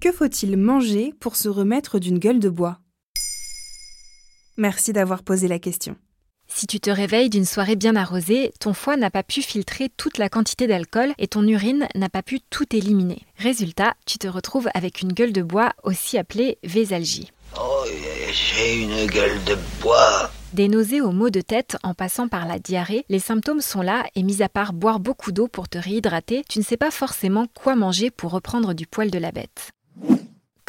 Que faut-il manger pour se remettre d'une gueule de bois? Merci d'avoir posé la question. Si tu te réveilles d'une soirée bien arrosée, ton foie n'a pas pu filtrer toute la quantité d'alcool et ton urine n'a pas pu tout éliminer. Résultat, tu te retrouves avec une gueule de bois, aussi appelée vésalgie. Oh, j'ai une gueule de bois. Des nausées aux maux de tête en passant par la diarrhée, les symptômes sont là et mis à part boire beaucoup d'eau pour te réhydrater, tu ne sais pas forcément quoi manger pour reprendre du poil de la bête.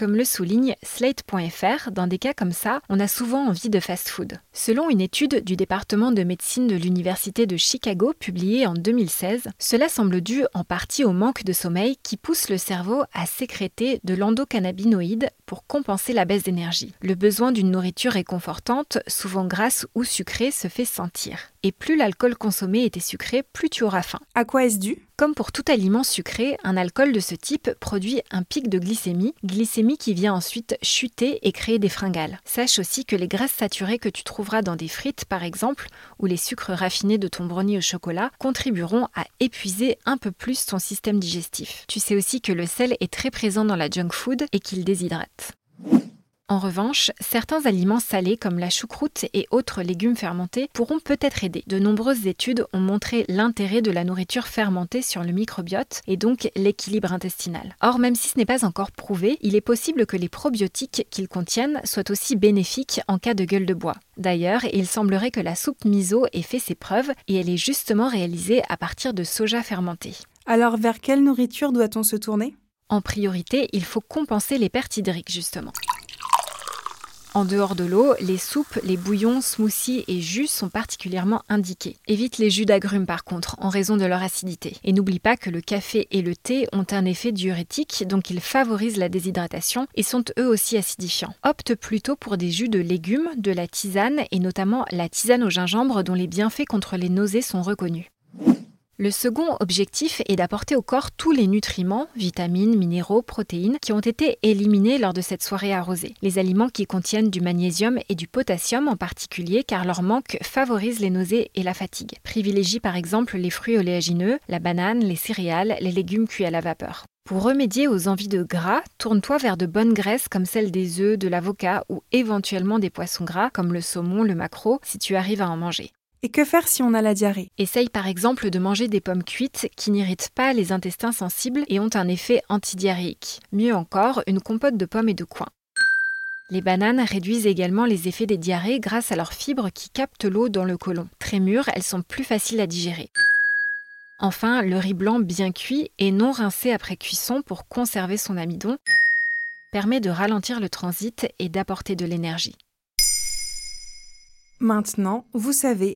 Comme le souligne Slate.fr, dans des cas comme ça, on a souvent envie de fast-food. Selon une étude du département de médecine de l'Université de Chicago publiée en 2016, cela semble dû en partie au manque de sommeil qui pousse le cerveau à sécréter de l'endocannabinoïde pour compenser la baisse d'énergie. Le besoin d'une nourriture réconfortante, souvent grasse ou sucrée, se fait sentir. Et plus l'alcool consommé était sucré, plus tu auras faim. À quoi est-ce dû? Comme pour tout aliment sucré, un alcool de ce type produit un pic de glycémie, glycémie qui vient ensuite chuter et créer des fringales. Sache aussi que les graisses saturées que tu trouveras dans des frites par exemple, ou les sucres raffinés de ton brownie au chocolat, contribueront à épuiser un peu plus ton système digestif. Tu sais aussi que le sel est très présent dans la junk food et qu'il déshydrate. En revanche, certains aliments salés comme la choucroute et autres légumes fermentés pourront peut-être aider. De nombreuses études ont montré l'intérêt de la nourriture fermentée sur le microbiote et donc l'équilibre intestinal. Or, même si ce n'est pas encore prouvé, il est possible que les probiotiques qu'ils contiennent soient aussi bénéfiques en cas de gueule de bois. D'ailleurs, il semblerait que la soupe miso ait fait ses preuves et elle est justement réalisée à partir de soja fermenté. Alors, vers quelle nourriture doit-on se tourner? En priorité, il faut compenser les pertes hydriques justement. En dehors de l'eau, les soupes, les bouillons, smoothies et jus sont particulièrement indiqués. Évite les jus d'agrumes par contre, en raison de leur acidité. Et n'oublie pas que le café et le thé ont un effet diurétique, donc ils favorisent la déshydratation et sont eux aussi acidifiants. Opte plutôt pour des jus de légumes, de la tisane et notamment la tisane au gingembre dont les bienfaits contre les nausées sont reconnus. Le second objectif est d'apporter au corps tous les nutriments, vitamines, minéraux, protéines qui ont été éliminés lors de cette soirée arrosée. Les aliments qui contiennent du magnésium et du potassium en particulier car leur manque favorise les nausées et la fatigue. Privilégie par exemple les fruits oléagineux, la banane, les céréales, les légumes cuits à la vapeur. Pour remédier aux envies de gras, tourne-toi vers de bonnes graisses comme celles des œufs, de l'avocat ou éventuellement des poissons gras comme le saumon, le maquereau si tu arrives à en manger. Et que faire si on a la diarrhée? Essaye par exemple de manger des pommes cuites qui n'irritent pas les intestins sensibles et ont un effet antidiarrhéique. Mieux encore, une compote de pommes et de coin. Les bananes réduisent également les effets des diarrhées grâce à leurs fibres qui captent l'eau dans le côlon. Très mûres, elles sont plus faciles à digérer. Enfin, le riz blanc bien cuit et non rincé après cuisson pour conserver son amidon permet de ralentir le transit et d'apporter de l'énergie. Maintenant, vous savez,